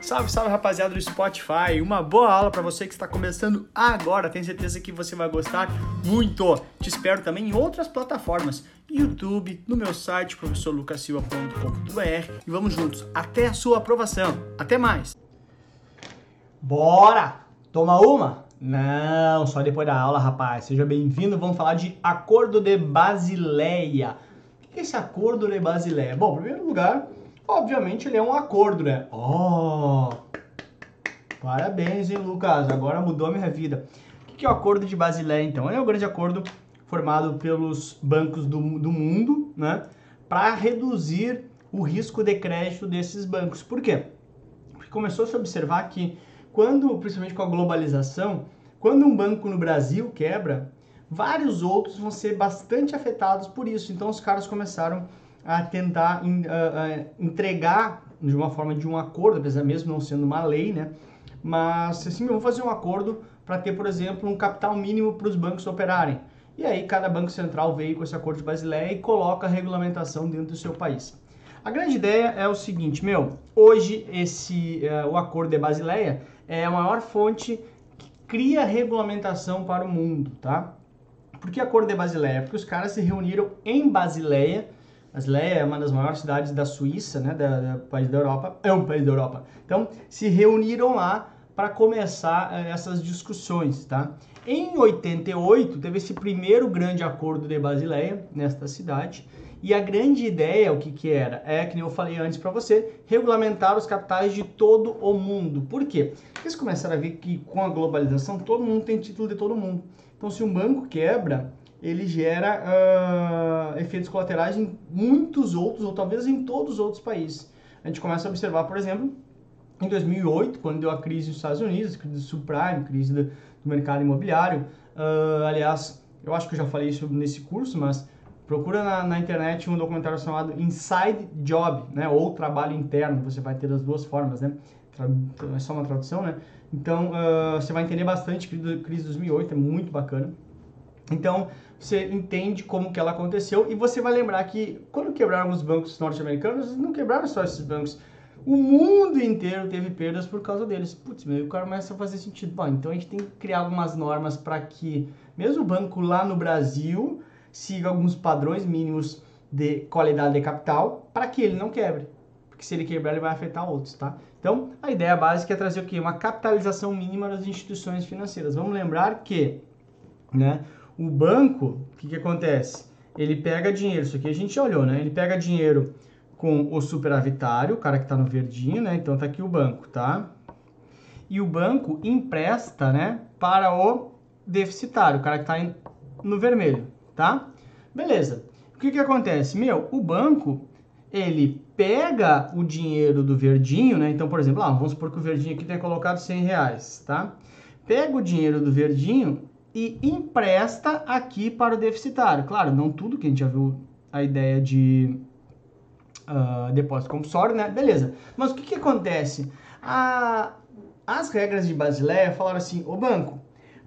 Salve, salve rapaziada do Spotify. Uma boa aula para você que está começando agora. Tenho certeza que você vai gostar muito. Te espero também em outras plataformas, YouTube, no meu site professorlucasilva.com.br e vamos juntos até a sua aprovação. Até mais. Bora! Toma uma? Não, só depois da aula, rapaz. Seja bem-vindo. Vamos falar de Acordo de Basileia. O que é esse Acordo de Basileia? Bom, em primeiro lugar, obviamente ele é um acordo, né? Oh! Parabéns, hein, Lucas? Agora mudou a minha vida. O que é o Acordo de Basileia, então? É um grande acordo formado pelos bancos do, do mundo, né? Para reduzir o risco de crédito desses bancos. Por quê? Porque começou a se observar que quando, principalmente com a globalização, quando um banco no Brasil quebra, vários outros vão ser bastante afetados por isso. Então os caras começaram a tentar entregar de uma forma de um acordo, apesar mesmo não sendo uma lei, né? Mas assim, vamos fazer um acordo para ter, por exemplo, um capital mínimo para os bancos operarem. E aí cada banco central veio com esse acordo de Basileia e coloca a regulamentação dentro do seu país. A grande ideia é o seguinte, meu, hoje esse uh, o acordo de Basileia é a maior fonte que cria regulamentação para o mundo, tá? Por que acordo de Basileia? Porque os caras se reuniram em Basileia. Basileia é uma das maiores cidades da Suíça, né, da, da país da Europa, é um país da Europa. Então, se reuniram lá para começar uh, essas discussões, tá? Em 88 teve esse primeiro grande acordo de Basileia nesta cidade e a grande ideia, o que, que era? É, que eu falei antes para você, regulamentar os capitais de todo o mundo. Por quê? Eles começaram a ver que com a globalização todo mundo tem título de todo mundo. Então, se um banco quebra, ele gera uh, efeitos colaterais em muitos outros, ou talvez em todos os outros países. A gente começa a observar, por exemplo, em 2008, quando deu a crise nos Estados Unidos, crise do subprime, crise do, do mercado imobiliário. Uh, aliás, eu acho que eu já falei isso nesse curso, mas Procura na, na, internet um documentário chamado Inside Job, né? Ou trabalho interno. Você vai ter das duas formas, né? É só uma tradução, né? Então, uh, você vai entender bastante crise de 2008, é muito bacana. Então, você entende como que ela aconteceu e você vai lembrar que quando quebraram os bancos norte-americanos, não quebraram só esses bancos. O mundo inteiro teve perdas por causa deles. Putz, meu, o cara começa a fazer sentido. Bom, então a gente tem que criar algumas normas para que, mesmo o banco lá no Brasil, siga alguns padrões mínimos de qualidade de capital para que ele não quebre. Porque se ele quebrar, ele vai afetar outros, tá? Então, a ideia básica é trazer o quê? Uma capitalização mínima das instituições financeiras. Vamos lembrar que, né, o banco, o que, que acontece? Ele pega dinheiro, isso aqui a gente olhou, né? Ele pega dinheiro com o superavitário, o cara que está no verdinho, né? Então tá aqui o banco, tá? E o banco empresta, né, para o deficitário, o cara que está no vermelho tá? Beleza. O que que acontece? Meu, o banco, ele pega o dinheiro do verdinho, né? Então, por exemplo, ah, vamos supor que o verdinho aqui tenha colocado 100 reais, tá? Pega o dinheiro do verdinho e empresta aqui para o deficitário. Claro, não tudo que a gente já viu a ideia de uh, depósito compulsório, né? Beleza. Mas o que que acontece? A, as regras de Basileia falaram assim, o banco,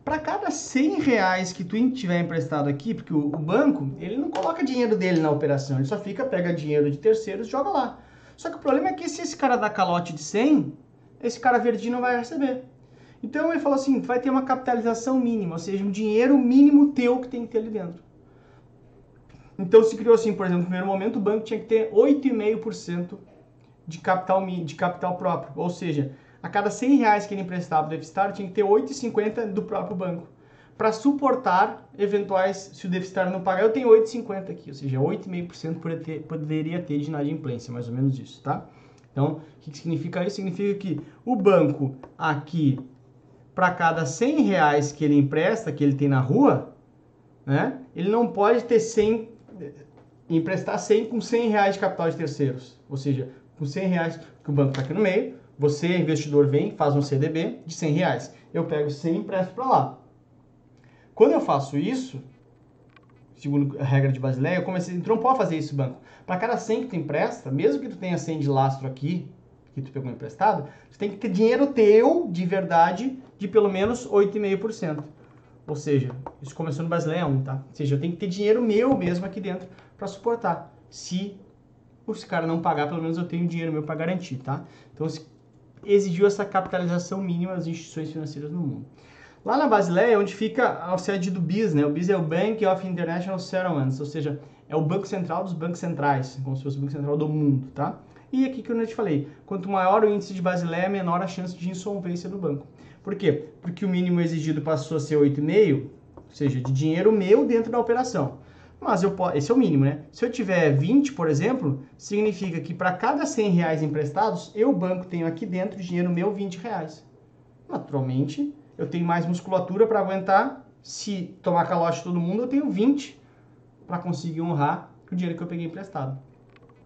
para cada 100 reais que tu tiver emprestado aqui, porque o, o, banco, ele não coloca dinheiro dele na operação, ele só fica, pega dinheiro de terceiros e joga lá. Só que o problema é que se esse cara dá calote de 100, esse cara verdinho não vai receber. Então ele falou assim, vai ter uma capitalização mínima, ou seja, um dinheiro mínimo teu que tem que ter ali dentro. Então se criou assim, por exemplo, no primeiro momento o banco tinha que ter 8,5% de capital, de capital próprio, ou seja, a cada 100 reais que ele emprestava do deficitário, tinha que ter 8,50 do próprio banco. Para suportar eventuais, se o deficitário não pagar, eu tenho 8,50 aqui, ou seja, 8,5% poderia ter de inadimplência, mais ou menos isso, tá? Então, o que significa isso? Significa que o banco aqui, para cada 100 reais que ele empresta, que ele tem na rua, né, ele não pode ter 100, emprestar 100 com 100 reais de capital de terceiros. Ou seja, com 100 reais, que o banco está aqui no meio, você, investidor, vem, faz um CDB de 100 reais. Eu pego 100 e empresto para lá. Quando eu faço isso, segundo a regra de Basileia, eu comecei, então não pode fazer isso banco. Para cada 100 que tu empresta, mesmo que tu tenha 100 de lastro aqui, que tu pegou emprestado, tu tem que ter dinheiro teu, de verdade, de pelo menos 8,5%. Ou seja, isso começou no Basileia 1, tá? Ou seja, eu tenho que ter dinheiro meu mesmo aqui dentro para suportar. Se os caras não pagar, pelo menos eu tenho dinheiro meu para garantir, tá? Então, exigiu essa capitalização mínima das instituições financeiras no mundo. Lá na Basileia é onde fica a sede do BIS, né? O BIS é o Bank of International Settlements, ou seja, é o banco central dos bancos centrais, como se fosse o banco central do mundo, tá? E aqui que eu te falei, quanto maior o índice de Basileia, menor a chance de insolvência do banco. Por quê? Porque o mínimo exigido passou a ser 8,5, ou seja, de dinheiro meu dentro da operação. Mas eu posso, esse é o mínimo, né? Se eu tiver 20, por exemplo, significa que para cada 100 reais emprestados, eu, banco, tenho aqui dentro dinheiro meu 20 reais. Naturalmente, eu tenho mais musculatura para aguentar. Se tomar calote todo mundo, eu tenho 20 para conseguir honrar o dinheiro que eu peguei emprestado.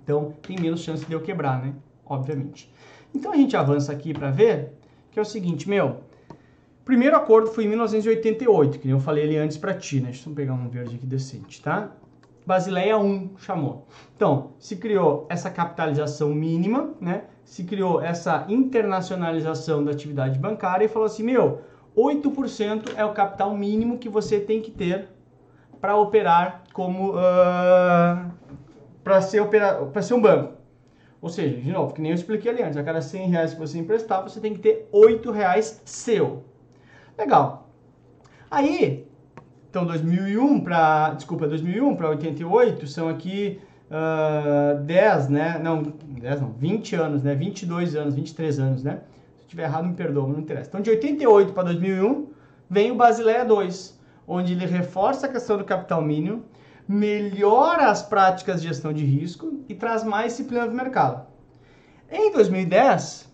Então, tem menos chance de eu quebrar, né? Obviamente. Então, a gente avança aqui para ver que é o seguinte, meu, primeiro acordo foi em 1988, que eu falei ali antes para ti, né? Deixa eu pegar um verde aqui decente, tá? Basileia 1 chamou. Então, se criou essa capitalização mínima, né? Se criou essa internacionalização da atividade bancária e falou assim, meu, 8% é o capital mínimo que você tem que ter para operar como uh, para ser para ser um banco. Ou seja, de novo, que nem eu expliquei ali antes, a cada 100 reais que você emprestar, você tem que ter 8 reais seu. Legal. Aí, então 2001 para, desculpa, 2001 para 88 são aqui uh, ah, 10, né? Não, 10 não, 20 anos, né? 22 anos, 23 anos, né? Se tiver errado, me perdoa, não interessa. Então de 88 para 2001 vem o Basileia 2, onde ele reforça a questão do capital mínimo, melhora as práticas de gestão de risco e traz mais disciplina do mercado. Em 2010,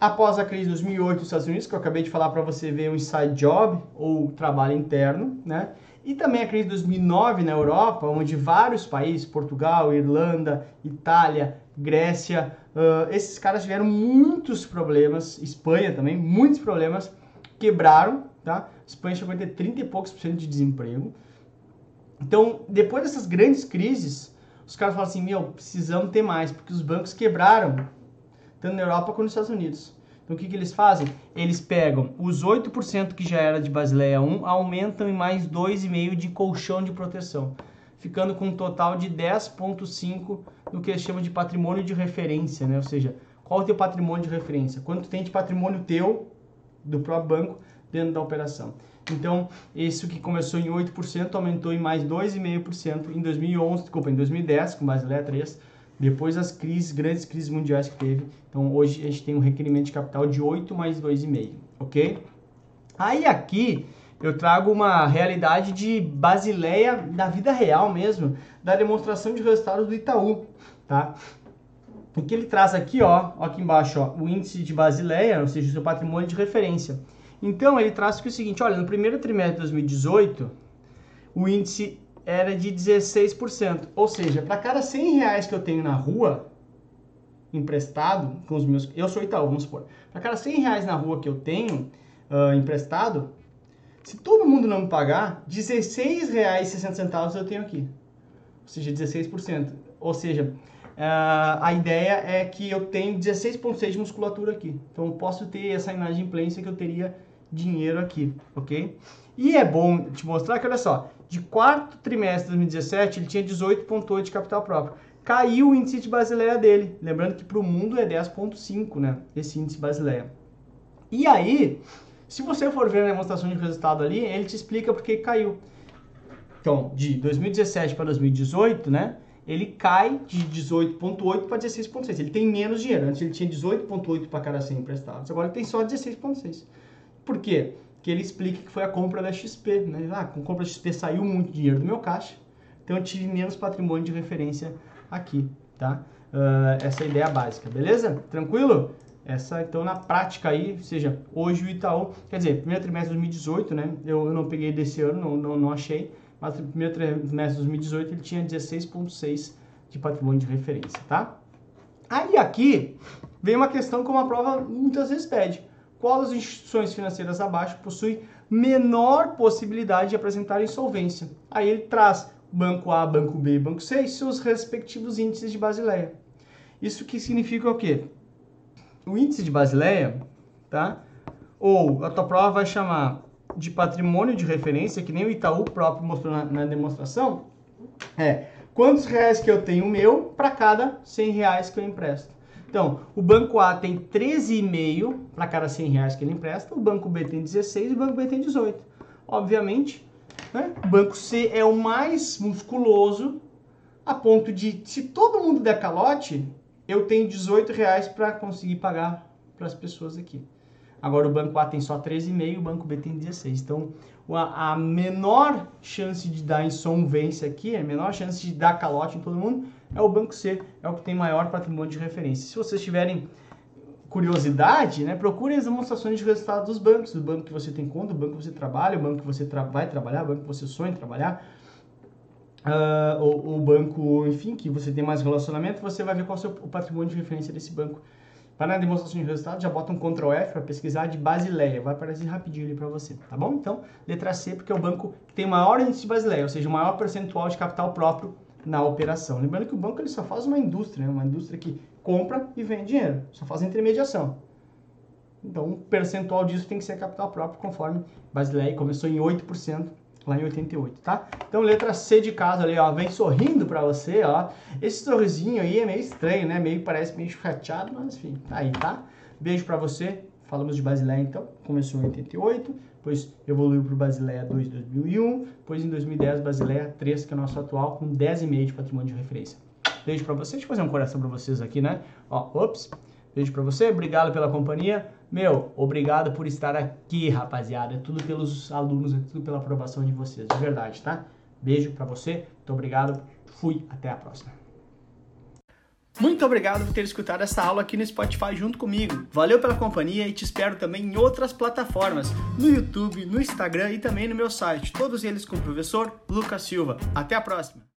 após a crise de 2008 nos Estados Unidos, que eu acabei de falar para você ver o inside job ou trabalho interno, né? E também a crise de 2009 na Europa, onde vários países, Portugal, Irlanda, Itália, Grécia, uh, esses caras tiveram muitos problemas, Espanha também, muitos problemas, quebraram, tá? Espanha chegou a ter 30 e poucos por cento de desemprego. Então, depois dessas grandes crises, os caras falam assim, meu, precisamos ter mais, porque os bancos quebraram, tanto na Europa quanto nos Estados Unidos. Então, o que, que eles fazem? Eles pegam os 8% que já era de Basileia 1, aumentam em mais 2,5% de colchão de proteção, ficando com um total de 10,5% no que eles chamam de patrimônio de referência, né? Ou seja, qual é o teu patrimônio de referência? Quanto tem de patrimônio teu, do próprio banco, dentro da operação. Então, isso que começou em 8% aumentou em mais 2,5% em 2011, desculpa, em 2010, com Basileia 3, depois das crises, grandes crises mundiais que teve. Então, hoje a gente tem um requerimento de capital de 8 mais 2,5, ok? Aí aqui eu trago uma realidade de Basileia da vida real mesmo, da demonstração de resultados do Itaú, tá? O que ele traz aqui, ó aqui embaixo, ó, o índice de Basileia, ou seja, o seu patrimônio de referência. Então, ele traz que o seguinte, olha, no primeiro trimestre de 2018, o índice era de 16%. Ou seja, para cada 100 reais que eu tenho na rua, emprestado, com os meus... Eu sou Itaú, vamos supor. Para cada 100 reais na rua que eu tenho uh, emprestado, se todo mundo não me pagar, 16 reais e 60 centavos eu tenho aqui. Ou seja, 16%. Ou seja, Uh, a ideia é que eu tenho 16,6 de musculatura aqui. Então eu posso ter essa inadimplência que eu teria dinheiro aqui, ok? E é bom te mostrar que, olha só, de quarto trimestre de 2017, ele tinha 18,8 de capital próprio. Caiu o índice de Basileia dele. Lembrando que para o mundo é 10,5, né? Esse índice Basileia. E aí, se você for ver a demonstração de resultado ali, ele te explica por que caiu. Então, de 2017 para 2018, né? Ele cai de 18,8 para 16,6. Ele tem menos dinheiro. Antes ele tinha 18,8 para cada 100 emprestados. Agora ele tem só 16,6. Por quê? Que ele explica que foi a compra da XP. Né? Ah, com a compra da XP saiu muito dinheiro do meu caixa, então eu tive menos patrimônio de referência aqui, tá? Uh, essa é a ideia básica, beleza? Tranquilo? Essa, então, na prática aí, ou seja, hoje o Itaú, quer dizer, primeiro trimestre de 2018, né? Eu, eu não peguei desse ano, não, não, não achei, mas primeiro trimestre de 2018 ele tinha 16,6 de patrimônio de referência, tá? Aí aqui vem uma questão como a prova muitas vezes pede qual das instituições financeiras abaixo possui menor possibilidade de apresentar insolvência. Aí ele traz Banco A, Banco B Banco C e seus respectivos índices de Basileia. Isso que significa o quê? O índice de Basileia, tá? Ou a tua prova vai chamar de patrimônio de referência, que nem o Itaú próprio mostrou na, na demonstração, é quantos reais que eu tenho meu para cada 100 reais que eu empresto. Então, o banco A tem 13,5 para cada 100 reais que ele empresta, o banco B tem 16 e o banco B tem 18. Obviamente, né? o banco C é o mais musculoso, a ponto de, se todo mundo der calote, eu tenho 18 reais para conseguir pagar para as pessoas aqui. Agora o banco A tem só 13,5, o banco B tem 16. Então, a, menor chance de dar insolvência aqui, a menor chance de dar calote em todo mundo, é o banco C, é o que tem maior patrimônio de referência. Se vocês tiverem curiosidade, né, procurem as demonstrações de resultados dos bancos, do banco que você tem conta, do banco que você trabalha, o banco que você tra vai trabalhar, o banco que você sonha em trabalhar, uh, o, o, banco, enfim, que você tem mais relacionamento, você vai ver qual é o, seu, o patrimônio de referência desse banco. Para na demonstração de resultados, já bota um Ctrl F para pesquisar de Basileia, vai aparecer rapidinho ali para você, tá bom? Então, letra C, porque é o banco que tem maior índice de Basileia, ou seja, o maior percentual de capital próprio na operação. Lembrando que o banco ele só faz uma indústria, né? uma indústria que compra e vende dinheiro, só faz intermediação. Então, um percentual disso tem que ser capital próprio, conforme Basileia começou em 8% lá em 88, tá? Então, letra C de casa ali, ó, vem sorrindo para você, ó. Esse sorrisinho aí é meio estranho, né? Meio parece meio chateado, mas enfim, tá aí, tá? Beijo para você. Falamos de Basileia então, começou em 88, depois evoluiu para o Basileia 2 em 2001, depois em 2010 Basileia 3, que é o nosso atual, com 10,5 de patrimônio de referência. Beijo para você, deixa eu fazer um coração para vocês aqui, né? Ó, ops, beijo para você, obrigado pela companhia. Meu, obrigado por estar aqui, rapaziada. É tudo pelos alunos, é tudo pela aprovação de vocês, de verdade, tá? Beijo para você, muito obrigado, fui, até a próxima. Muito obrigado por ter escutado essa aula aqui no Spotify junto comigo. Valeu pela companhia e te espero também em outras plataformas, no YouTube, no Instagram e também no meu site, todos eles com o professor Lucas Silva. Até a próxima!